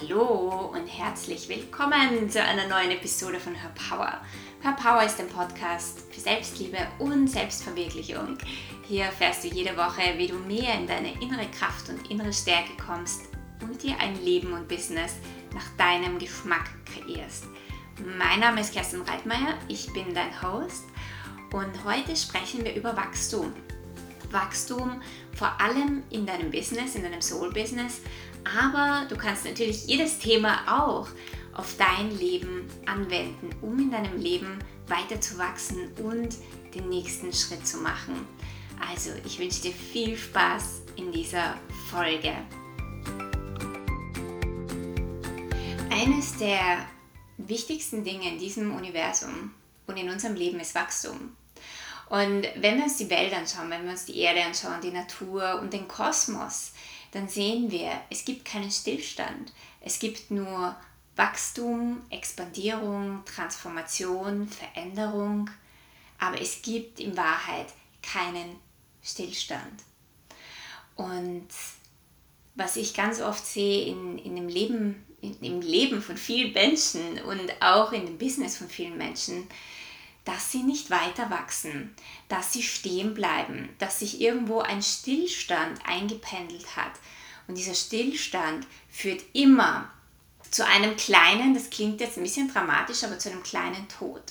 Hallo und herzlich willkommen zu einer neuen Episode von Her Power. Her Power ist ein Podcast für Selbstliebe und Selbstverwirklichung. Hier erfährst du jede Woche, wie du mehr in deine innere Kraft und innere Stärke kommst und dir ein Leben und Business nach deinem Geschmack kreierst. Mein Name ist Kerstin Reitmeier, ich bin dein Host und heute sprechen wir über Wachstum. Wachstum vor allem in deinem Business, in deinem Soul-Business, aber du kannst natürlich jedes Thema auch auf dein Leben anwenden, um in deinem Leben weiterzuwachsen und den nächsten Schritt zu machen. Also, ich wünsche dir viel Spaß in dieser Folge. Eines der wichtigsten Dinge in diesem Universum und in unserem Leben ist Wachstum. Und wenn wir uns die Welt anschauen, wenn wir uns die Erde anschauen, die Natur und den Kosmos, dann sehen wir, es gibt keinen Stillstand. Es gibt nur Wachstum, Expandierung, Transformation, Veränderung, aber es gibt in Wahrheit keinen Stillstand. Und was ich ganz oft sehe in, in dem Leben, in, im Leben von vielen Menschen und auch in dem Business von vielen Menschen, dass sie nicht weiter wachsen, dass sie stehen bleiben, dass sich irgendwo ein Stillstand eingependelt hat. Und dieser Stillstand führt immer zu einem kleinen, das klingt jetzt ein bisschen dramatisch, aber zu einem kleinen Tod.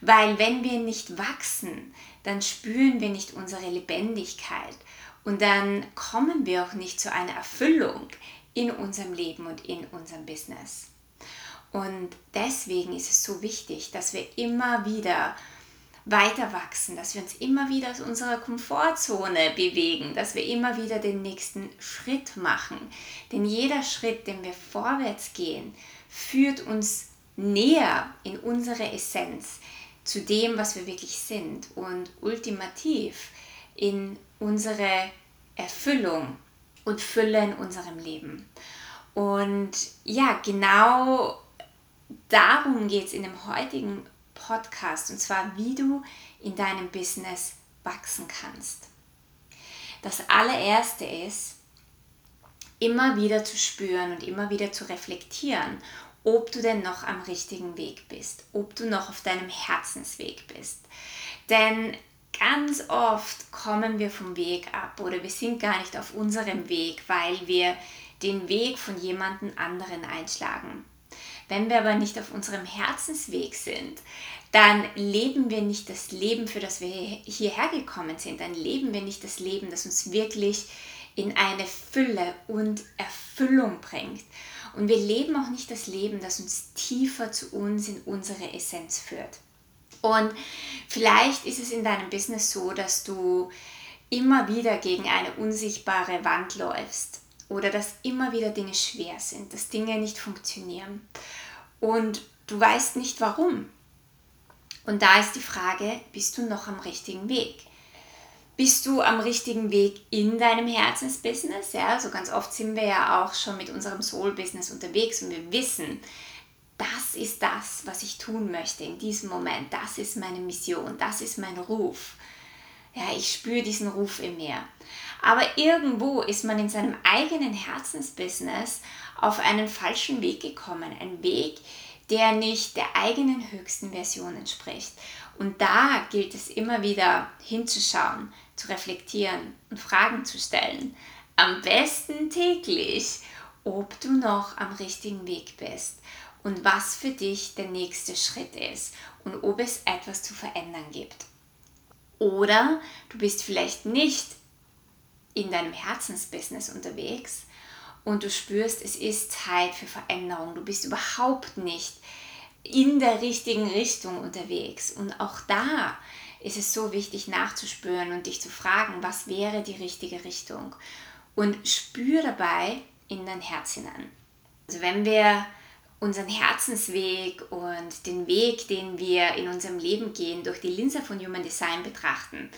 Weil wenn wir nicht wachsen, dann spüren wir nicht unsere Lebendigkeit und dann kommen wir auch nicht zu einer Erfüllung in unserem Leben und in unserem Business. Und deswegen ist es so wichtig, dass wir immer wieder weiter wachsen, dass wir uns immer wieder aus unserer Komfortzone bewegen, dass wir immer wieder den nächsten Schritt machen. Denn jeder Schritt, den wir vorwärts gehen, führt uns näher in unsere Essenz, zu dem, was wir wirklich sind und ultimativ in unsere Erfüllung und Fülle in unserem Leben. Und ja, genau darum geht es in dem heutigen Podcast und zwar, wie du in deinem Business wachsen kannst. Das allererste ist, immer wieder zu spüren und immer wieder zu reflektieren, ob du denn noch am richtigen Weg bist, ob du noch auf deinem Herzensweg bist. Denn ganz oft kommen wir vom Weg ab oder wir sind gar nicht auf unserem Weg, weil wir den Weg von jemandem anderen einschlagen. Wenn wir aber nicht auf unserem Herzensweg sind, dann leben wir nicht das Leben, für das wir hierher gekommen sind. Dann leben wir nicht das Leben, das uns wirklich in eine Fülle und Erfüllung bringt. Und wir leben auch nicht das Leben, das uns tiefer zu uns in unsere Essenz führt. Und vielleicht ist es in deinem Business so, dass du immer wieder gegen eine unsichtbare Wand läufst oder dass immer wieder Dinge schwer sind, dass Dinge nicht funktionieren und du weißt nicht warum. Und da ist die Frage, bist du noch am richtigen Weg? Bist du am richtigen Weg in deinem Herzensbusiness? Ja, also ganz oft sind wir ja auch schon mit unserem Soul-Business unterwegs und wir wissen, das ist das, was ich tun möchte in diesem Moment. Das ist meine Mission, das ist mein Ruf. Ja, ich spüre diesen Ruf in mir. Aber irgendwo ist man in seinem eigenen Herzensbusiness auf einen falschen Weg gekommen. Ein Weg, der nicht der eigenen höchsten Version entspricht. Und da gilt es immer wieder hinzuschauen, zu reflektieren und Fragen zu stellen. Am besten täglich, ob du noch am richtigen Weg bist und was für dich der nächste Schritt ist und ob es etwas zu verändern gibt. Oder du bist vielleicht nicht in deinem Herzensbusiness unterwegs und du spürst, es ist Zeit für Veränderung. Du bist überhaupt nicht in der richtigen Richtung unterwegs. Und auch da ist es so wichtig nachzuspüren und dich zu fragen, was wäre die richtige Richtung. Und spür dabei in dein Herz hinein. Also wenn wir unseren Herzensweg und den Weg, den wir in unserem Leben gehen, durch die Linse von Human Design betrachten,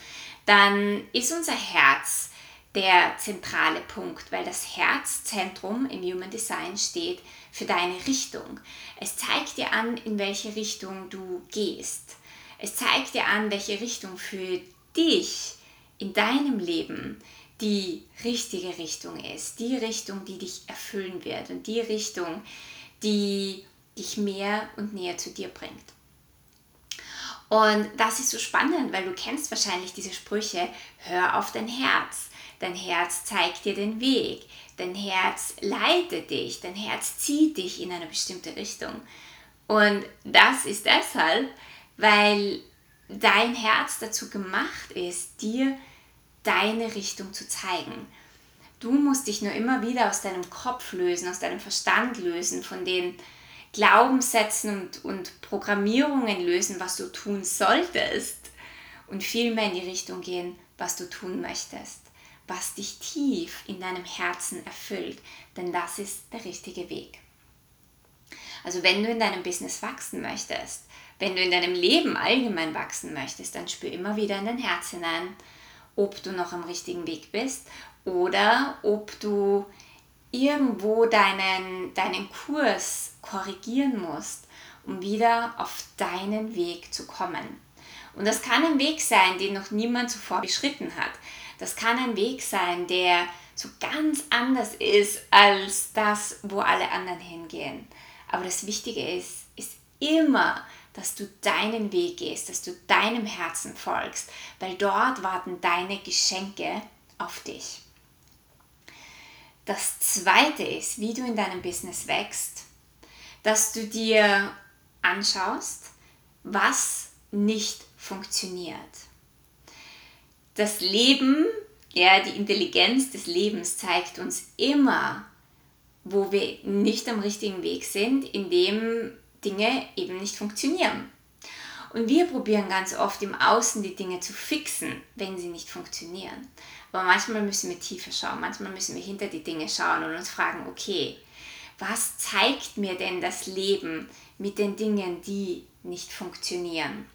dann ist unser Herz der zentrale Punkt, weil das Herzzentrum im Human Design steht für deine Richtung. Es zeigt dir an, in welche Richtung du gehst. Es zeigt dir an, welche Richtung für dich in deinem Leben die richtige Richtung ist, die Richtung, die dich erfüllen wird und die Richtung, die dich mehr und näher zu dir bringt. Und das ist so spannend, weil du kennst wahrscheinlich diese Sprüche, hör auf dein Herz. Dein Herz zeigt dir den Weg. Dein Herz leitet dich. Dein Herz zieht dich in eine bestimmte Richtung. Und das ist deshalb, weil dein Herz dazu gemacht ist, dir deine Richtung zu zeigen. Du musst dich nur immer wieder aus deinem Kopf lösen, aus deinem Verstand lösen, von den Glaubenssätzen und, und Programmierungen lösen, was du tun solltest und vielmehr in die Richtung gehen, was du tun möchtest, was dich tief in deinem Herzen erfüllt, denn das ist der richtige Weg. Also wenn du in deinem Business wachsen möchtest, wenn du in deinem Leben allgemein wachsen möchtest, dann spür immer wieder in dein Herz hinein, ob du noch am richtigen Weg bist oder ob du irgendwo deinen, deinen Kurs korrigieren musst, um wieder auf deinen Weg zu kommen. Und das kann ein Weg sein, den noch niemand zuvor beschritten hat. Das kann ein Weg sein, der so ganz anders ist als das, wo alle anderen hingehen. Aber das Wichtige ist, ist immer, dass du deinen Weg gehst, dass du deinem Herzen folgst, weil dort warten deine Geschenke auf dich. Das zweite ist, wie du in deinem Business wächst, dass du dir anschaust, was nicht funktioniert. Das Leben, ja, die Intelligenz des Lebens zeigt uns immer, wo wir nicht am richtigen Weg sind, indem Dinge eben nicht funktionieren. Und wir probieren ganz oft im Außen die Dinge zu fixen, wenn sie nicht funktionieren. Aber manchmal müssen wir tiefer schauen, manchmal müssen wir hinter die Dinge schauen und uns fragen, okay, was zeigt mir denn das Leben mit den Dingen, die nicht funktionieren?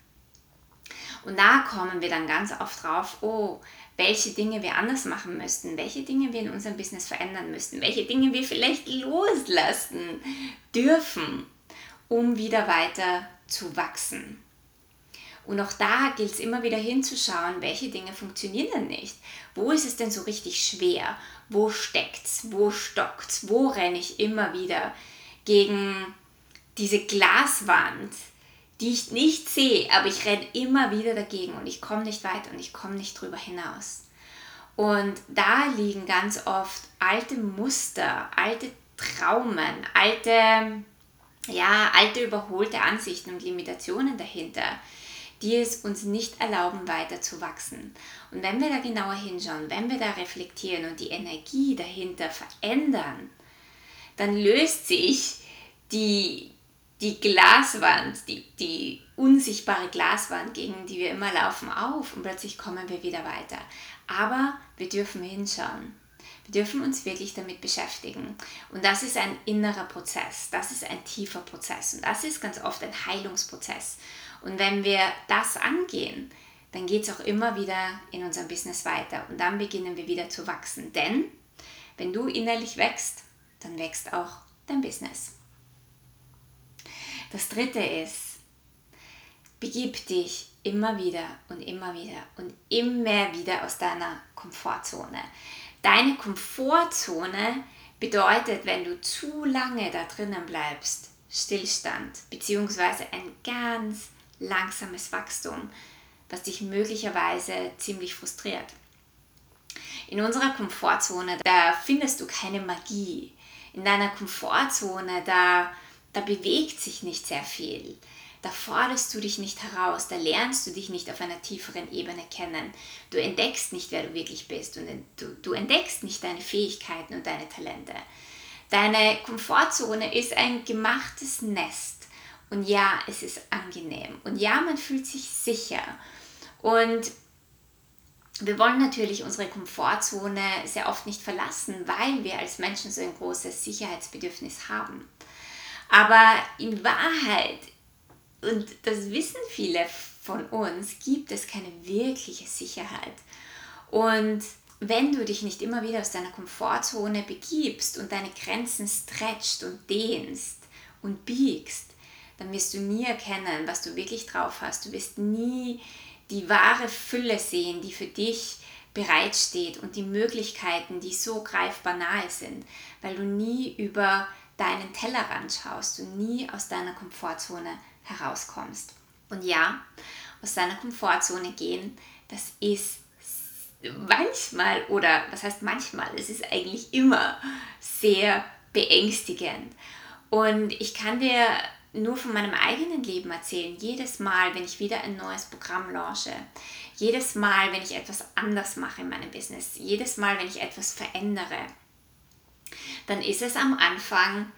Und da kommen wir dann ganz oft drauf, oh, welche Dinge wir anders machen müssten, welche Dinge wir in unserem Business verändern müssten, welche Dinge wir vielleicht loslassen dürfen, um wieder weiter zu wachsen. Und auch da gilt es immer wieder hinzuschauen, welche Dinge funktionieren denn nicht. Wo ist es denn so richtig schwer? Wo steckt's? Wo stockt's? Wo renne ich immer wieder gegen diese Glaswand, die ich nicht sehe, aber ich renne immer wieder dagegen und ich komme nicht weiter und ich komme nicht drüber hinaus. Und da liegen ganz oft alte Muster, alte Traumen, alte, ja, alte überholte Ansichten und Limitationen dahinter, die es uns nicht erlauben, weiter zu wachsen. Und wenn wir da genauer hinschauen, wenn wir da reflektieren und die Energie dahinter verändern, dann löst sich die, die Glaswand, die, die unsichtbare Glaswand, gegen die wir immer laufen, auf und plötzlich kommen wir wieder weiter. Aber wir dürfen hinschauen. Wir dürfen uns wirklich damit beschäftigen. Und das ist ein innerer Prozess, das ist ein tiefer Prozess und das ist ganz oft ein Heilungsprozess. Und wenn wir das angehen, dann geht es auch immer wieder in unserem Business weiter und dann beginnen wir wieder zu wachsen. Denn wenn du innerlich wächst, dann wächst auch dein Business. Das dritte ist, begib dich immer wieder und immer wieder und immer wieder aus deiner Komfortzone. Deine Komfortzone bedeutet, wenn du zu lange da drinnen bleibst, Stillstand, beziehungsweise ein ganz langsames Wachstum, was dich möglicherweise ziemlich frustriert. In unserer Komfortzone, da findest du keine Magie. In deiner Komfortzone, da, da bewegt sich nicht sehr viel. Da forderst du dich nicht heraus, da lernst du dich nicht auf einer tieferen Ebene kennen. Du entdeckst nicht, wer du wirklich bist und du, du entdeckst nicht deine Fähigkeiten und deine Talente. Deine Komfortzone ist ein gemachtes Nest und ja, es ist angenehm. Und ja, man fühlt sich sicher. Und wir wollen natürlich unsere Komfortzone sehr oft nicht verlassen, weil wir als Menschen so ein großes Sicherheitsbedürfnis haben. Aber in Wahrheit, und das wissen viele von uns, gibt es keine wirkliche Sicherheit. Und wenn du dich nicht immer wieder aus deiner Komfortzone begibst und deine Grenzen stretchst und dehnst und biegst, dann wirst du nie erkennen, was du wirklich drauf hast. Du wirst nie die wahre Fülle sehen, die für dich bereitsteht und die Möglichkeiten, die so greifbar nahe sind, weil du nie über deinen Tellerrand schaust, du nie aus deiner Komfortzone herauskommst. Und ja, aus deiner Komfortzone gehen, das ist manchmal oder was heißt manchmal, es ist eigentlich immer sehr beängstigend. Und ich kann dir nur von meinem eigenen Leben erzählen. Jedes Mal, wenn ich wieder ein neues Programm launche, jedes Mal, wenn ich etwas anders mache in meinem Business, jedes Mal, wenn ich etwas verändere, dann ist es am Anfang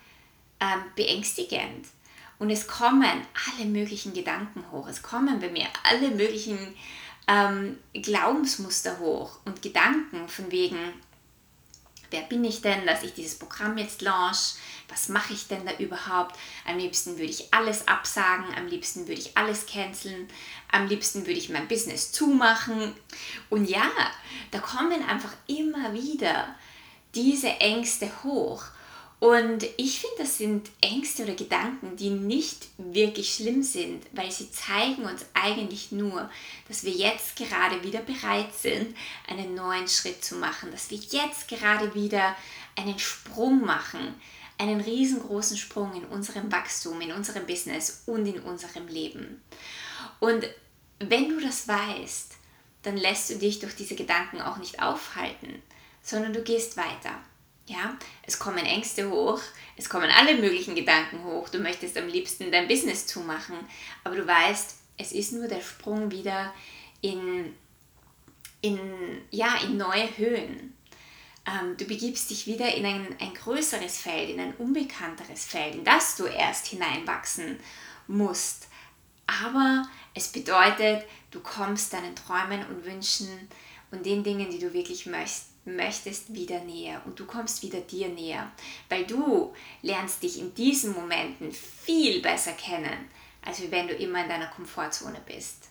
ähm, beängstigend. Und es kommen alle möglichen Gedanken hoch. Es kommen bei mir alle möglichen ähm, Glaubensmuster hoch und Gedanken von wegen, wer bin ich denn, dass ich dieses Programm jetzt launch? Was mache ich denn da überhaupt? Am liebsten würde ich alles absagen, am liebsten würde ich alles canceln, am liebsten würde ich mein Business zumachen. Und ja, da kommen einfach immer wieder diese Ängste hoch. Und ich finde, das sind Ängste oder Gedanken, die nicht wirklich schlimm sind, weil sie zeigen uns eigentlich nur, dass wir jetzt gerade wieder bereit sind, einen neuen Schritt zu machen, dass wir jetzt gerade wieder einen Sprung machen, einen riesengroßen Sprung in unserem Wachstum, in unserem Business und in unserem Leben. Und wenn du das weißt, dann lässt du dich durch diese Gedanken auch nicht aufhalten, sondern du gehst weiter. Ja, es kommen Ängste hoch, es kommen alle möglichen Gedanken hoch. Du möchtest am liebsten dein Business zumachen, aber du weißt, es ist nur der Sprung wieder in, in, ja, in neue Höhen. Ähm, du begibst dich wieder in ein, ein größeres Feld, in ein unbekannteres Feld, in das du erst hineinwachsen musst. Aber es bedeutet, du kommst deinen Träumen und Wünschen und den Dingen, die du wirklich möchtest, möchtest wieder näher und du kommst wieder dir näher, weil du lernst dich in diesen Momenten viel besser kennen, als wenn du immer in deiner Komfortzone bist.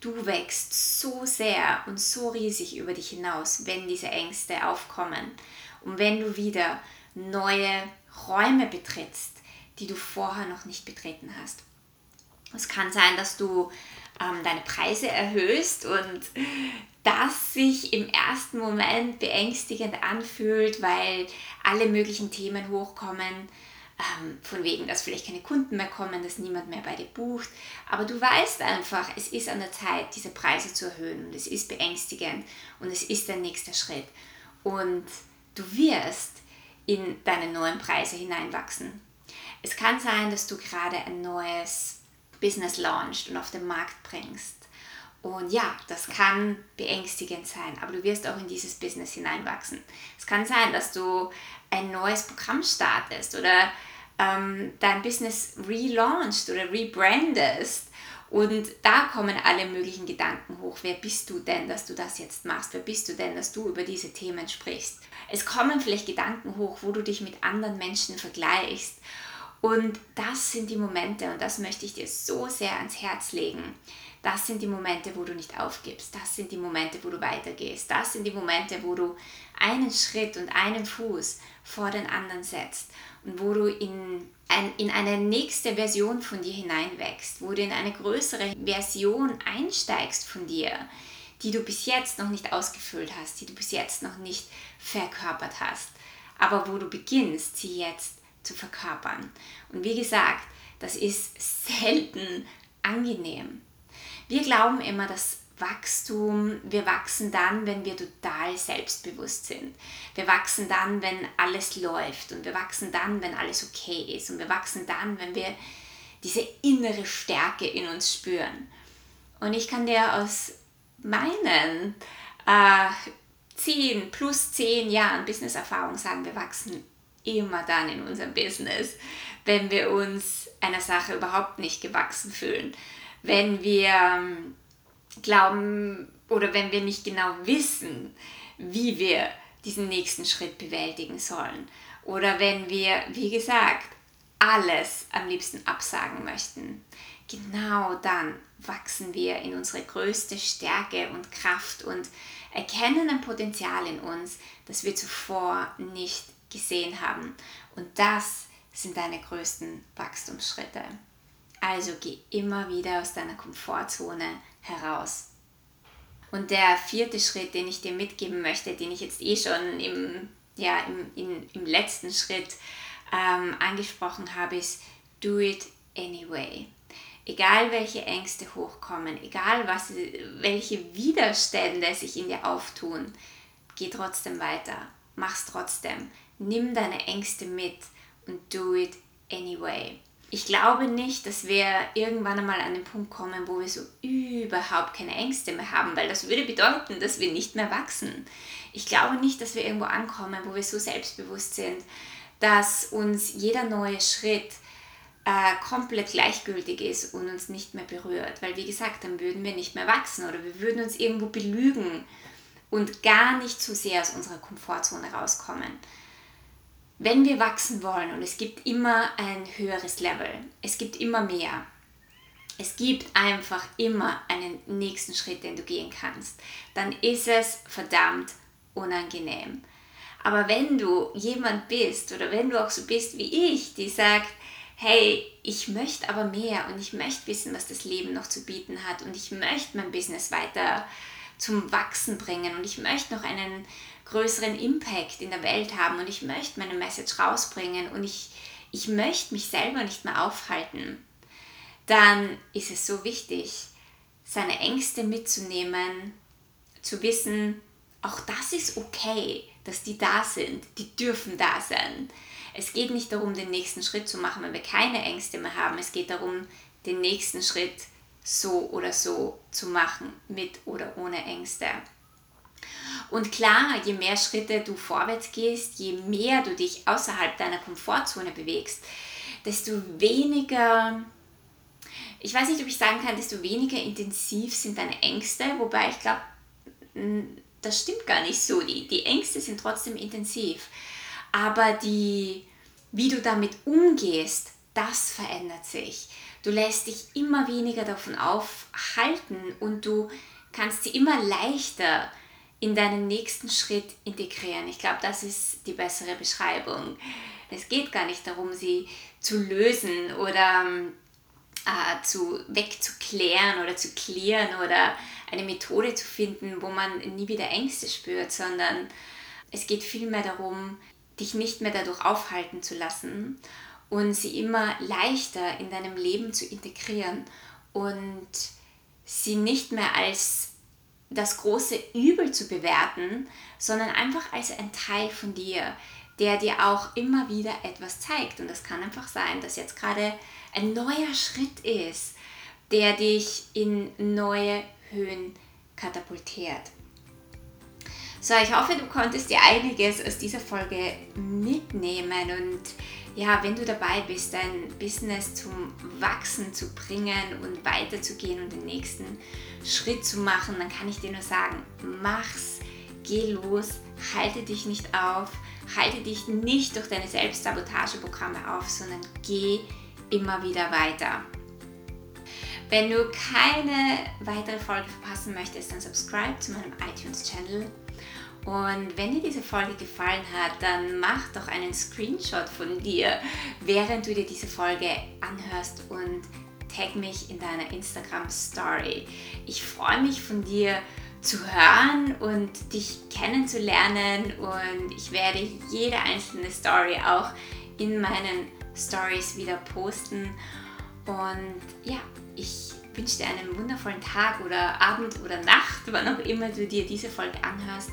Du wächst so sehr und so riesig über dich hinaus, wenn diese Ängste aufkommen und wenn du wieder neue Räume betrittst, die du vorher noch nicht betreten hast. Es kann sein, dass du ähm, deine Preise erhöhst und das sich im ersten Moment beängstigend anfühlt, weil alle möglichen Themen hochkommen, ähm, von wegen, dass vielleicht keine Kunden mehr kommen, dass niemand mehr bei dir bucht. Aber du weißt einfach, es ist an der Zeit, diese Preise zu erhöhen und es ist beängstigend und es ist der nächste Schritt. Und du wirst in deine neuen Preise hineinwachsen. Es kann sein, dass du gerade ein neues Business launchst und auf den Markt bringst und ja, das kann beängstigend sein, aber du wirst auch in dieses Business hineinwachsen. Es kann sein, dass du ein neues Programm startest oder ähm, dein Business relaunchst oder rebrandest. Und da kommen alle möglichen Gedanken hoch. Wer bist du denn, dass du das jetzt machst? Wer bist du denn, dass du über diese Themen sprichst? Es kommen vielleicht Gedanken hoch, wo du dich mit anderen Menschen vergleichst. Und das sind die Momente, und das möchte ich dir so sehr ans Herz legen das sind die Momente, wo du nicht aufgibst. Das sind die Momente, wo du weitergehst. Das sind die Momente, wo du einen Schritt und einen Fuß vor den anderen setzt und wo du in, ein, in eine nächste Version von dir hineinwächst, wo du in eine größere Version einsteigst von dir, die du bis jetzt noch nicht ausgefüllt hast, die du bis jetzt noch nicht verkörpert hast, aber wo du beginnst, sie jetzt zu verkörpern. Und wie gesagt, das ist selten angenehm. Wir glauben immer, dass Wachstum, wir wachsen dann, wenn wir total selbstbewusst sind. Wir wachsen dann, wenn alles läuft und wir wachsen dann, wenn alles okay ist und wir wachsen dann, wenn wir diese innere Stärke in uns spüren. Und ich kann dir aus meinen äh, 10 plus 10 Jahren Business-Erfahrung sagen, wir wachsen immer dann in unserem Business, wenn wir uns einer Sache überhaupt nicht gewachsen fühlen wenn wir ähm, glauben oder wenn wir nicht genau wissen, wie wir diesen nächsten Schritt bewältigen sollen. Oder wenn wir, wie gesagt, alles am liebsten absagen möchten. Genau dann wachsen wir in unsere größte Stärke und Kraft und erkennen ein Potenzial in uns, das wir zuvor nicht gesehen haben. Und das sind deine größten Wachstumsschritte. Also geh immer wieder aus deiner Komfortzone heraus. Und der vierte Schritt, den ich dir mitgeben möchte, den ich jetzt eh schon im, ja, im, in, im letzten Schritt ähm, angesprochen habe, ist do it anyway. Egal welche Ängste hochkommen, egal was, welche Widerstände sich in dir auftun, geh trotzdem weiter, mach's trotzdem. Nimm deine Ängste mit und do it anyway. Ich glaube nicht, dass wir irgendwann einmal an den Punkt kommen, wo wir so überhaupt keine Ängste mehr haben, weil das würde bedeuten, dass wir nicht mehr wachsen. Ich glaube nicht, dass wir irgendwo ankommen, wo wir so selbstbewusst sind, dass uns jeder neue Schritt äh, komplett gleichgültig ist und uns nicht mehr berührt. Weil wie gesagt, dann würden wir nicht mehr wachsen oder wir würden uns irgendwo belügen und gar nicht zu sehr aus unserer Komfortzone rauskommen. Wenn wir wachsen wollen und es gibt immer ein höheres Level, es gibt immer mehr, es gibt einfach immer einen nächsten Schritt, den du gehen kannst, dann ist es verdammt unangenehm. Aber wenn du jemand bist oder wenn du auch so bist wie ich, die sagt, hey, ich möchte aber mehr und ich möchte wissen, was das Leben noch zu bieten hat und ich möchte mein Business weiter zum Wachsen bringen und ich möchte noch einen größeren Impact in der Welt haben und ich möchte meine Message rausbringen und ich, ich möchte mich selber nicht mehr aufhalten, dann ist es so wichtig, seine Ängste mitzunehmen, zu wissen, auch das ist okay, dass die da sind, die dürfen da sein. Es geht nicht darum, den nächsten Schritt zu machen, wenn wir keine Ängste mehr haben. Es geht darum, den nächsten Schritt so oder so zu machen, mit oder ohne Ängste. Und klar, je mehr Schritte du vorwärts gehst, je mehr du dich außerhalb deiner Komfortzone bewegst, desto weniger, ich weiß nicht, ob ich sagen kann, desto weniger intensiv sind deine Ängste, wobei ich glaube, das stimmt gar nicht so. Die, die Ängste sind trotzdem intensiv. Aber die, wie du damit umgehst, das verändert sich. Du lässt dich immer weniger davon aufhalten und du kannst sie immer leichter in deinen nächsten Schritt integrieren. Ich glaube, das ist die bessere Beschreibung. Es geht gar nicht darum, sie zu lösen oder äh, zu wegzuklären oder zu klären oder eine Methode zu finden, wo man nie wieder Ängste spürt, sondern es geht vielmehr darum, dich nicht mehr dadurch aufhalten zu lassen und sie immer leichter in deinem Leben zu integrieren und sie nicht mehr als das große Übel zu bewerten, sondern einfach als ein Teil von dir, der dir auch immer wieder etwas zeigt. Und das kann einfach sein, dass jetzt gerade ein neuer Schritt ist, der dich in neue Höhen katapultiert. So, ich hoffe, du konntest dir einiges aus dieser Folge mitnehmen und ja, wenn du dabei bist, dein Business zum Wachsen zu bringen und weiterzugehen und den nächsten Schritt zu machen, dann kann ich dir nur sagen, mach's, geh los, halte dich nicht auf, halte dich nicht durch deine Selbstsabotageprogramme auf, sondern geh immer wieder weiter. Wenn du keine weitere Folge verpassen möchtest, dann subscribe zu meinem iTunes-Channel und wenn dir diese Folge gefallen hat, dann mach doch einen Screenshot von dir, während du dir diese Folge anhörst und tag mich in deiner Instagram Story. Ich freue mich von dir zu hören und dich kennenzulernen und ich werde jede einzelne Story auch in meinen Stories wieder posten. Und ja, ich wünsche dir einen wundervollen Tag oder Abend oder Nacht, wann auch immer du dir diese Folge anhörst